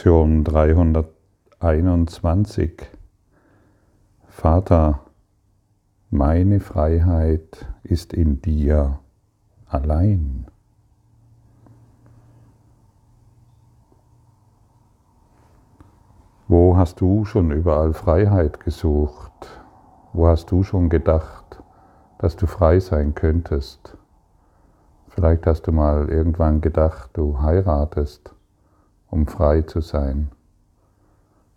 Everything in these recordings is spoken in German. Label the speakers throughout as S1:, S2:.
S1: Lektion 321. Vater, meine Freiheit ist in dir allein. Wo hast du schon überall Freiheit gesucht? Wo hast du schon gedacht, dass du frei sein könntest? Vielleicht hast du mal irgendwann gedacht, du heiratest, um frei zu sein,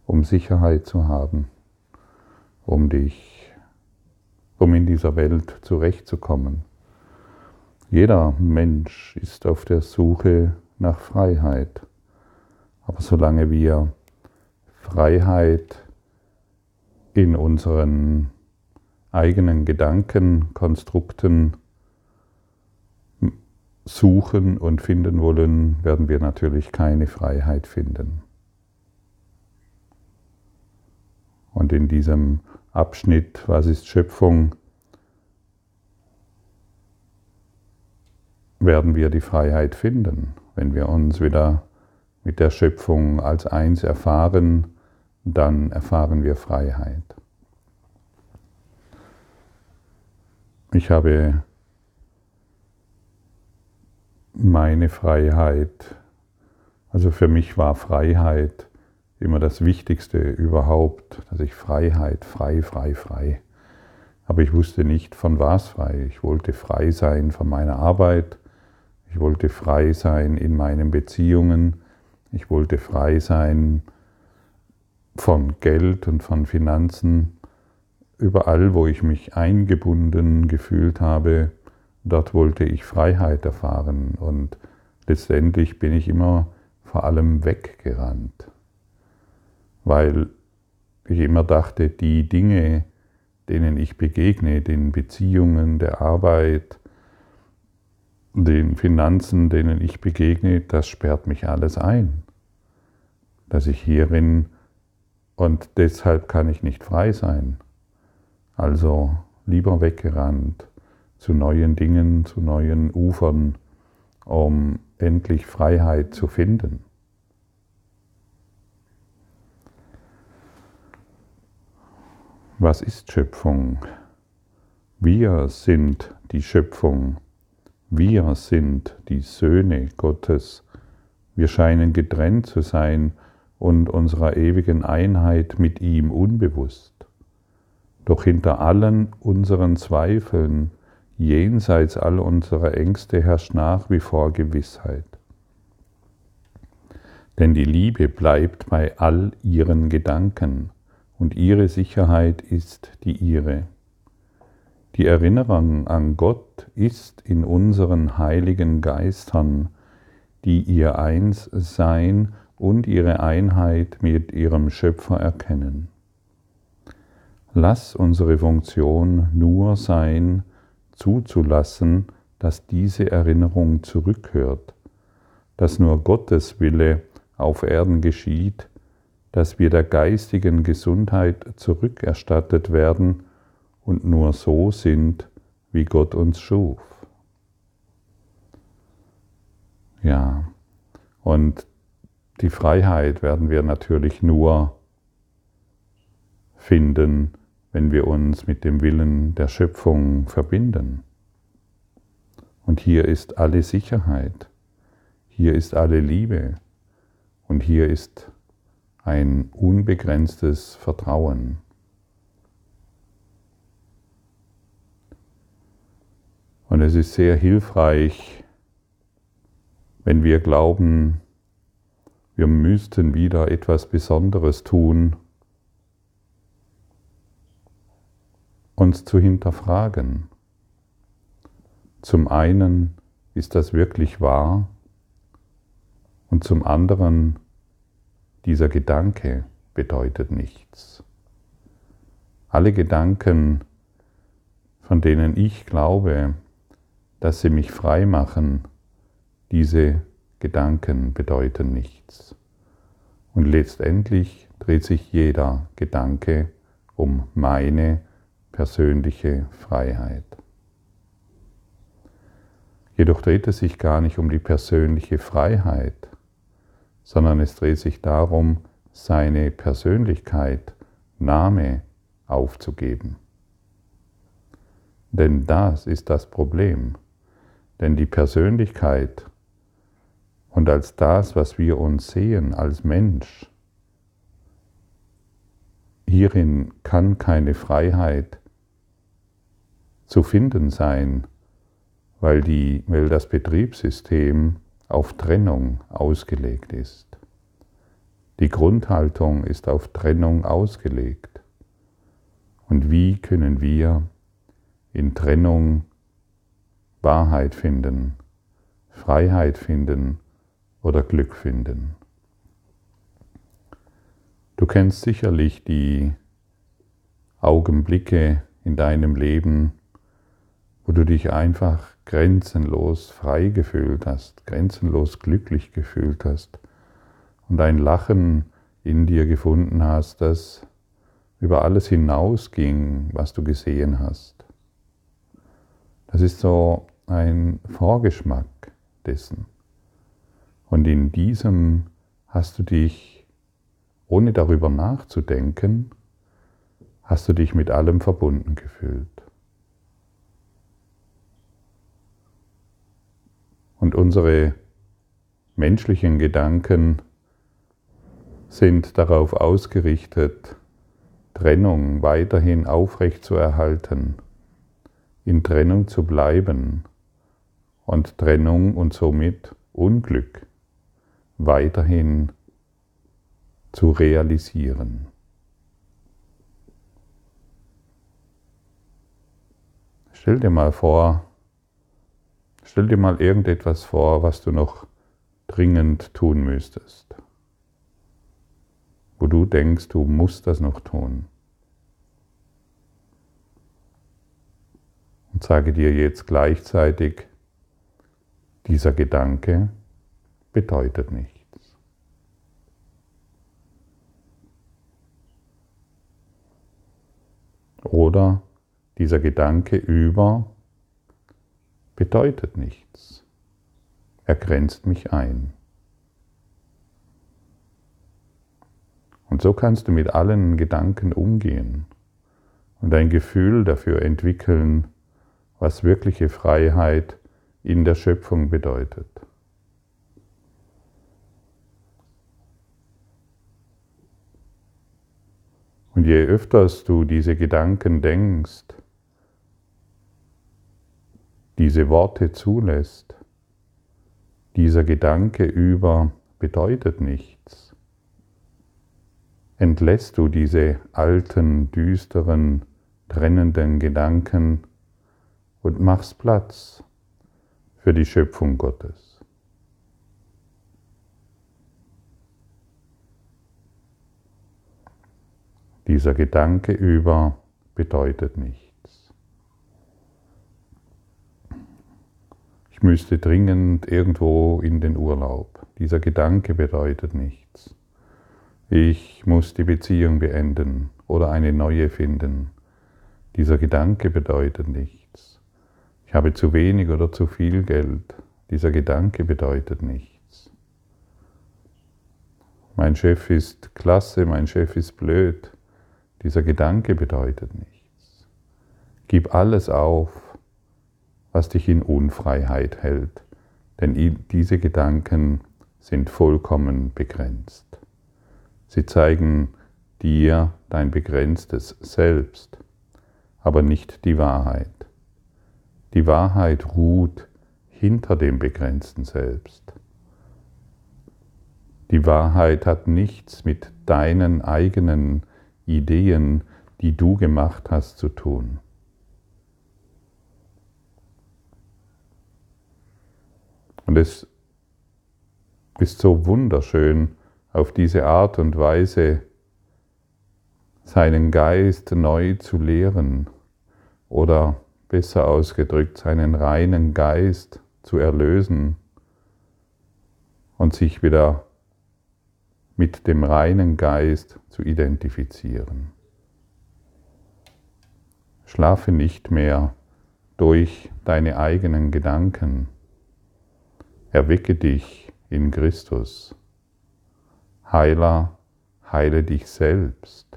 S1: um Sicherheit zu haben, um dich, um in dieser Welt zurechtzukommen. Jeder Mensch ist auf der Suche nach Freiheit. Aber solange wir Freiheit in unseren eigenen Gedankenkonstrukten suchen und finden wollen, werden wir natürlich keine Freiheit finden. Und in diesem Abschnitt, was ist Schöpfung, werden wir die Freiheit finden, wenn wir uns wieder mit der Schöpfung als eins erfahren, dann erfahren wir Freiheit. Ich habe meine Freiheit. Also für mich war Freiheit immer das Wichtigste überhaupt, dass ich Freiheit, frei, frei, frei. Aber ich wusste nicht, von was frei. Ich wollte frei sein von meiner Arbeit. Ich wollte frei sein in meinen Beziehungen. Ich wollte frei sein von Geld und von Finanzen. Überall, wo ich mich eingebunden gefühlt habe, Dort wollte ich Freiheit erfahren und letztendlich bin ich immer vor allem weggerannt, weil ich immer dachte, die Dinge, denen ich begegne, den Beziehungen, der Arbeit, den Finanzen, denen ich begegne, das sperrt mich alles ein, dass ich hierin und deshalb kann ich nicht frei sein. Also lieber weggerannt zu neuen Dingen, zu neuen Ufern, um endlich Freiheit zu finden. Was ist Schöpfung? Wir sind die Schöpfung. Wir sind die Söhne Gottes. Wir scheinen getrennt zu sein und unserer ewigen Einheit mit ihm unbewusst. Doch hinter allen unseren Zweifeln Jenseits all unserer Ängste herrscht nach wie vor Gewissheit. Denn die Liebe bleibt bei all ihren Gedanken und ihre Sicherheit ist die ihre. Die Erinnerung an Gott ist in unseren heiligen Geistern, die ihr Einssein und ihre Einheit mit ihrem Schöpfer erkennen. Lass unsere Funktion nur sein, zuzulassen, dass diese Erinnerung zurückhört, dass nur Gottes Wille auf Erden geschieht, dass wir der geistigen Gesundheit zurückerstattet werden und nur so sind, wie Gott uns schuf. Ja, und die Freiheit werden wir natürlich nur finden, wenn wir uns mit dem Willen der Schöpfung verbinden. Und hier ist alle Sicherheit, hier ist alle Liebe und hier ist ein unbegrenztes Vertrauen. Und es ist sehr hilfreich, wenn wir glauben, wir müssten wieder etwas Besonderes tun, uns zu hinterfragen. Zum einen, ist das wirklich wahr? Und zum anderen, dieser Gedanke bedeutet nichts. Alle Gedanken, von denen ich glaube, dass sie mich frei machen, diese Gedanken bedeuten nichts. Und letztendlich dreht sich jeder Gedanke um meine persönliche Freiheit. Jedoch dreht es sich gar nicht um die persönliche Freiheit, sondern es dreht sich darum, seine Persönlichkeit, Name aufzugeben. Denn das ist das Problem. Denn die Persönlichkeit und als das, was wir uns sehen als Mensch, hierin kann keine Freiheit zu finden sein, weil, die, weil das Betriebssystem auf Trennung ausgelegt ist. Die Grundhaltung ist auf Trennung ausgelegt. Und wie können wir in Trennung Wahrheit finden, Freiheit finden oder Glück finden? Du kennst sicherlich die Augenblicke in deinem Leben, wo du dich einfach grenzenlos frei gefühlt hast, grenzenlos glücklich gefühlt hast und ein Lachen in dir gefunden hast, das über alles hinausging, was du gesehen hast. Das ist so ein Vorgeschmack dessen. Und in diesem hast du dich, ohne darüber nachzudenken, hast du dich mit allem verbunden gefühlt. Und unsere menschlichen Gedanken sind darauf ausgerichtet, Trennung weiterhin aufrechtzuerhalten, in Trennung zu bleiben und Trennung und somit Unglück weiterhin zu realisieren. Stell dir mal vor, Stell dir mal irgendetwas vor, was du noch dringend tun müsstest. Wo du denkst, du musst das noch tun. Und sage dir jetzt gleichzeitig, dieser Gedanke bedeutet nichts. Oder dieser Gedanke über bedeutet nichts. Er grenzt mich ein. Und so kannst du mit allen Gedanken umgehen und ein Gefühl dafür entwickeln, was wirkliche Freiheit in der Schöpfung bedeutet. Und je öfters du diese Gedanken denkst, diese Worte zulässt, dieser Gedanke über bedeutet nichts, entlässt du diese alten, düsteren, trennenden Gedanken und machst Platz für die Schöpfung Gottes. Dieser Gedanke über bedeutet nichts. Müsste dringend irgendwo in den Urlaub. Dieser Gedanke bedeutet nichts. Ich muss die Beziehung beenden oder eine neue finden. Dieser Gedanke bedeutet nichts. Ich habe zu wenig oder zu viel Geld. Dieser Gedanke bedeutet nichts. Mein Chef ist klasse, mein Chef ist blöd. Dieser Gedanke bedeutet nichts. Gib alles auf was dich in Unfreiheit hält, denn diese Gedanken sind vollkommen begrenzt. Sie zeigen dir dein begrenztes Selbst, aber nicht die Wahrheit. Die Wahrheit ruht hinter dem begrenzten Selbst. Die Wahrheit hat nichts mit deinen eigenen Ideen, die du gemacht hast, zu tun. Und es ist so wunderschön, auf diese Art und Weise seinen Geist neu zu lehren oder besser ausgedrückt, seinen reinen Geist zu erlösen und sich wieder mit dem reinen Geist zu identifizieren. Schlafe nicht mehr durch deine eigenen Gedanken, Erwecke dich in Christus Heiler, heile dich selbst.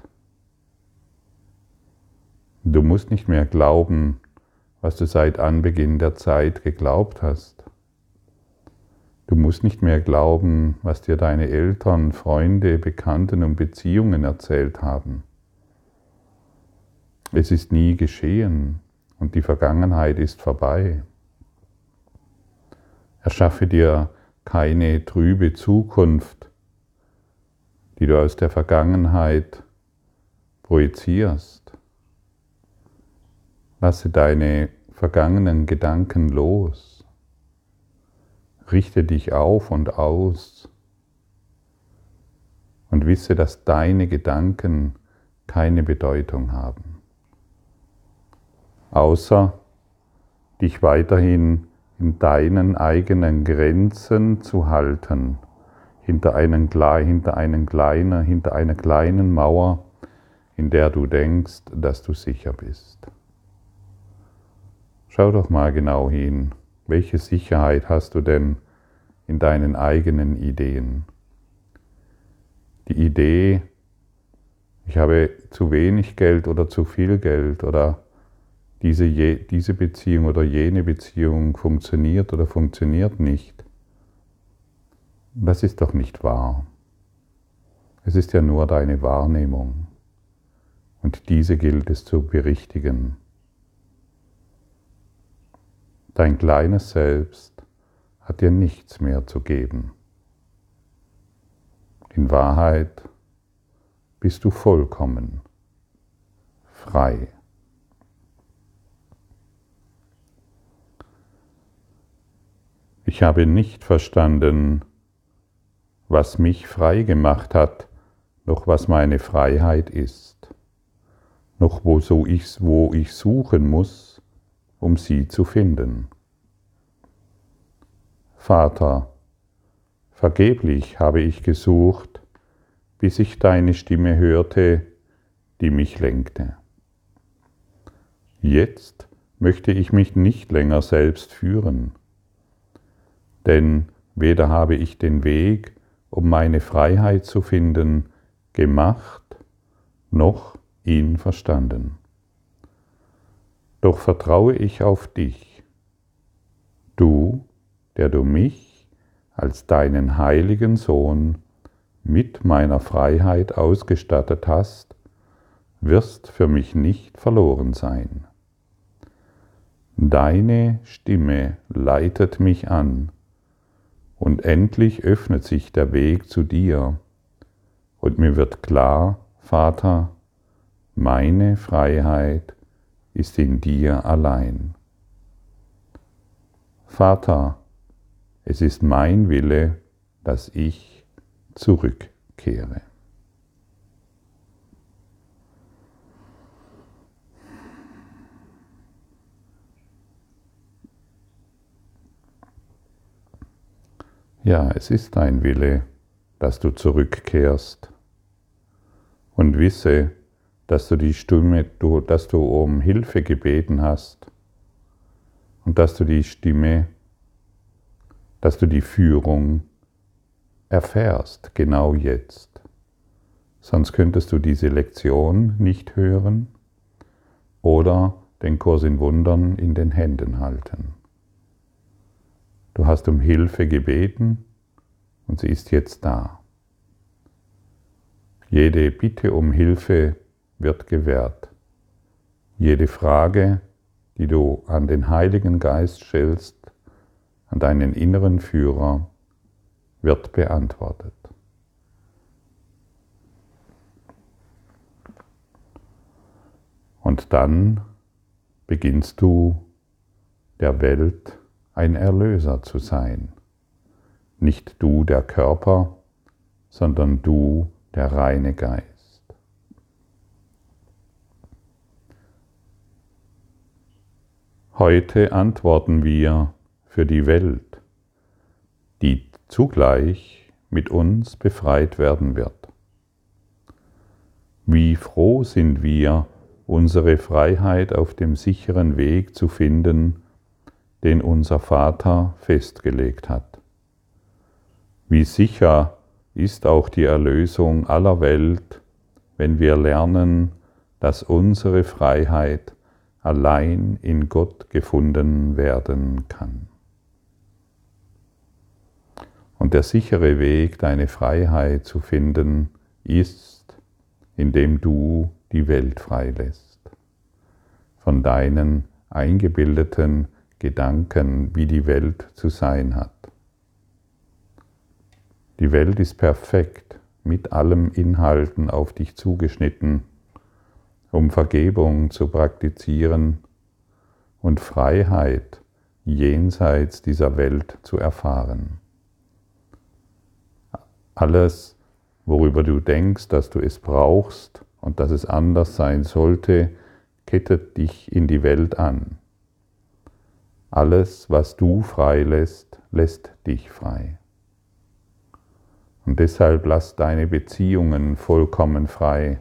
S1: Du musst nicht mehr glauben, was du seit Anbeginn der Zeit geglaubt hast. Du musst nicht mehr glauben, was dir deine Eltern, Freunde, Bekannten und Beziehungen erzählt haben. Es ist nie geschehen und die Vergangenheit ist vorbei. Erschaffe dir keine trübe Zukunft, die du aus der Vergangenheit projizierst. Lasse deine vergangenen Gedanken los. Richte dich auf und aus und wisse, dass deine Gedanken keine Bedeutung haben, außer dich weiterhin in deinen eigenen Grenzen zu halten, hinter, einen, hinter, einen kleiner, hinter einer kleinen Mauer, in der du denkst, dass du sicher bist. Schau doch mal genau hin, welche Sicherheit hast du denn in deinen eigenen Ideen? Die Idee, ich habe zu wenig Geld oder zu viel Geld oder diese, diese Beziehung oder jene Beziehung funktioniert oder funktioniert nicht. Das ist doch nicht wahr. Es ist ja nur deine Wahrnehmung. Und diese gilt es zu berichtigen. Dein kleines Selbst hat dir nichts mehr zu geben. In Wahrheit bist du vollkommen frei. Ich habe nicht verstanden, was mich frei gemacht hat, noch was meine Freiheit ist, noch wo, so ich, wo ich suchen muss, um sie zu finden. Vater, vergeblich habe ich gesucht, bis ich deine Stimme hörte, die mich lenkte. Jetzt möchte ich mich nicht länger selbst führen denn weder habe ich den Weg, um meine Freiheit zu finden, gemacht, noch ihn verstanden. Doch vertraue ich auf dich, du, der du mich als deinen heiligen Sohn mit meiner Freiheit ausgestattet hast, wirst für mich nicht verloren sein. Deine Stimme leitet mich an, und endlich öffnet sich der Weg zu dir und mir wird klar, Vater, meine Freiheit ist in dir allein. Vater, es ist mein Wille, dass ich zurückkehre. Ja, es ist dein Wille, dass du zurückkehrst. Und wisse, dass du die Stimme, dass du um Hilfe gebeten hast und dass du die Stimme, dass du die Führung erfährst, genau jetzt. Sonst könntest du diese Lektion nicht hören oder den Kurs in Wundern in den Händen halten. Du hast um Hilfe gebeten und sie ist jetzt da. Jede Bitte um Hilfe wird gewährt. Jede Frage, die du an den Heiligen Geist stellst, an deinen inneren Führer, wird beantwortet. Und dann beginnst du der Welt ein Erlöser zu sein. Nicht du der Körper, sondern du der reine Geist. Heute antworten wir für die Welt, die zugleich mit uns befreit werden wird. Wie froh sind wir, unsere Freiheit auf dem sicheren Weg zu finden, den unser Vater festgelegt hat. Wie sicher ist auch die Erlösung aller Welt, wenn wir lernen, dass unsere Freiheit allein in Gott gefunden werden kann. Und der sichere Weg, deine Freiheit zu finden, ist, indem du die Welt freilässt. Von deinen eingebildeten Gedanken, wie die Welt zu sein hat. Die Welt ist perfekt, mit allem Inhalten auf dich zugeschnitten, um Vergebung zu praktizieren und Freiheit jenseits dieser Welt zu erfahren. Alles, worüber du denkst, dass du es brauchst und dass es anders sein sollte, kettet dich in die Welt an. Alles, was du frei lässt, lässt dich frei. Und deshalb lass deine Beziehungen vollkommen frei.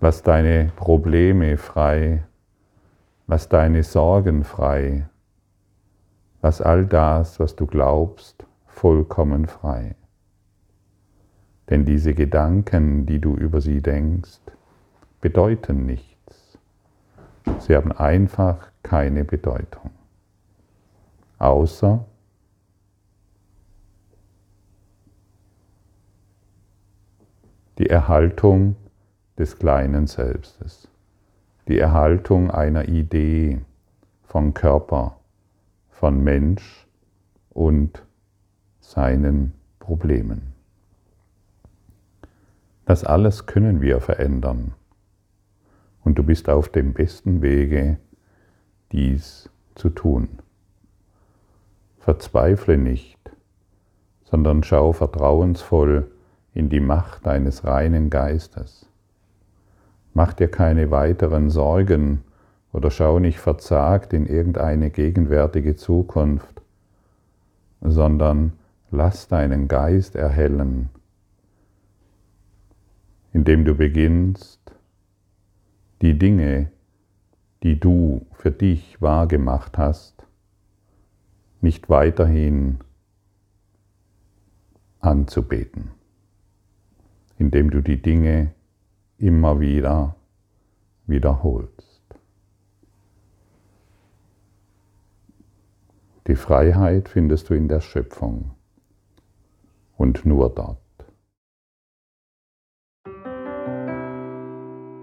S1: Lass deine Probleme frei. Lass deine Sorgen frei. Lass all das, was du glaubst, vollkommen frei. Denn diese Gedanken, die du über sie denkst, bedeuten nichts. Sie haben einfach keine Bedeutung. Außer die Erhaltung des kleinen Selbstes, die Erhaltung einer Idee von Körper, von Mensch und seinen Problemen. Das alles können wir verändern. Und du bist auf dem besten Wege, dies zu tun. Verzweifle nicht, sondern schau vertrauensvoll in die Macht deines reinen Geistes. Mach dir keine weiteren Sorgen oder schau nicht verzagt in irgendeine gegenwärtige Zukunft, sondern lass deinen Geist erhellen, indem du beginnst, die Dinge, die du für dich wahrgemacht hast, nicht weiterhin anzubeten, indem du die Dinge immer wieder wiederholst. Die Freiheit findest du in der Schöpfung und nur dort.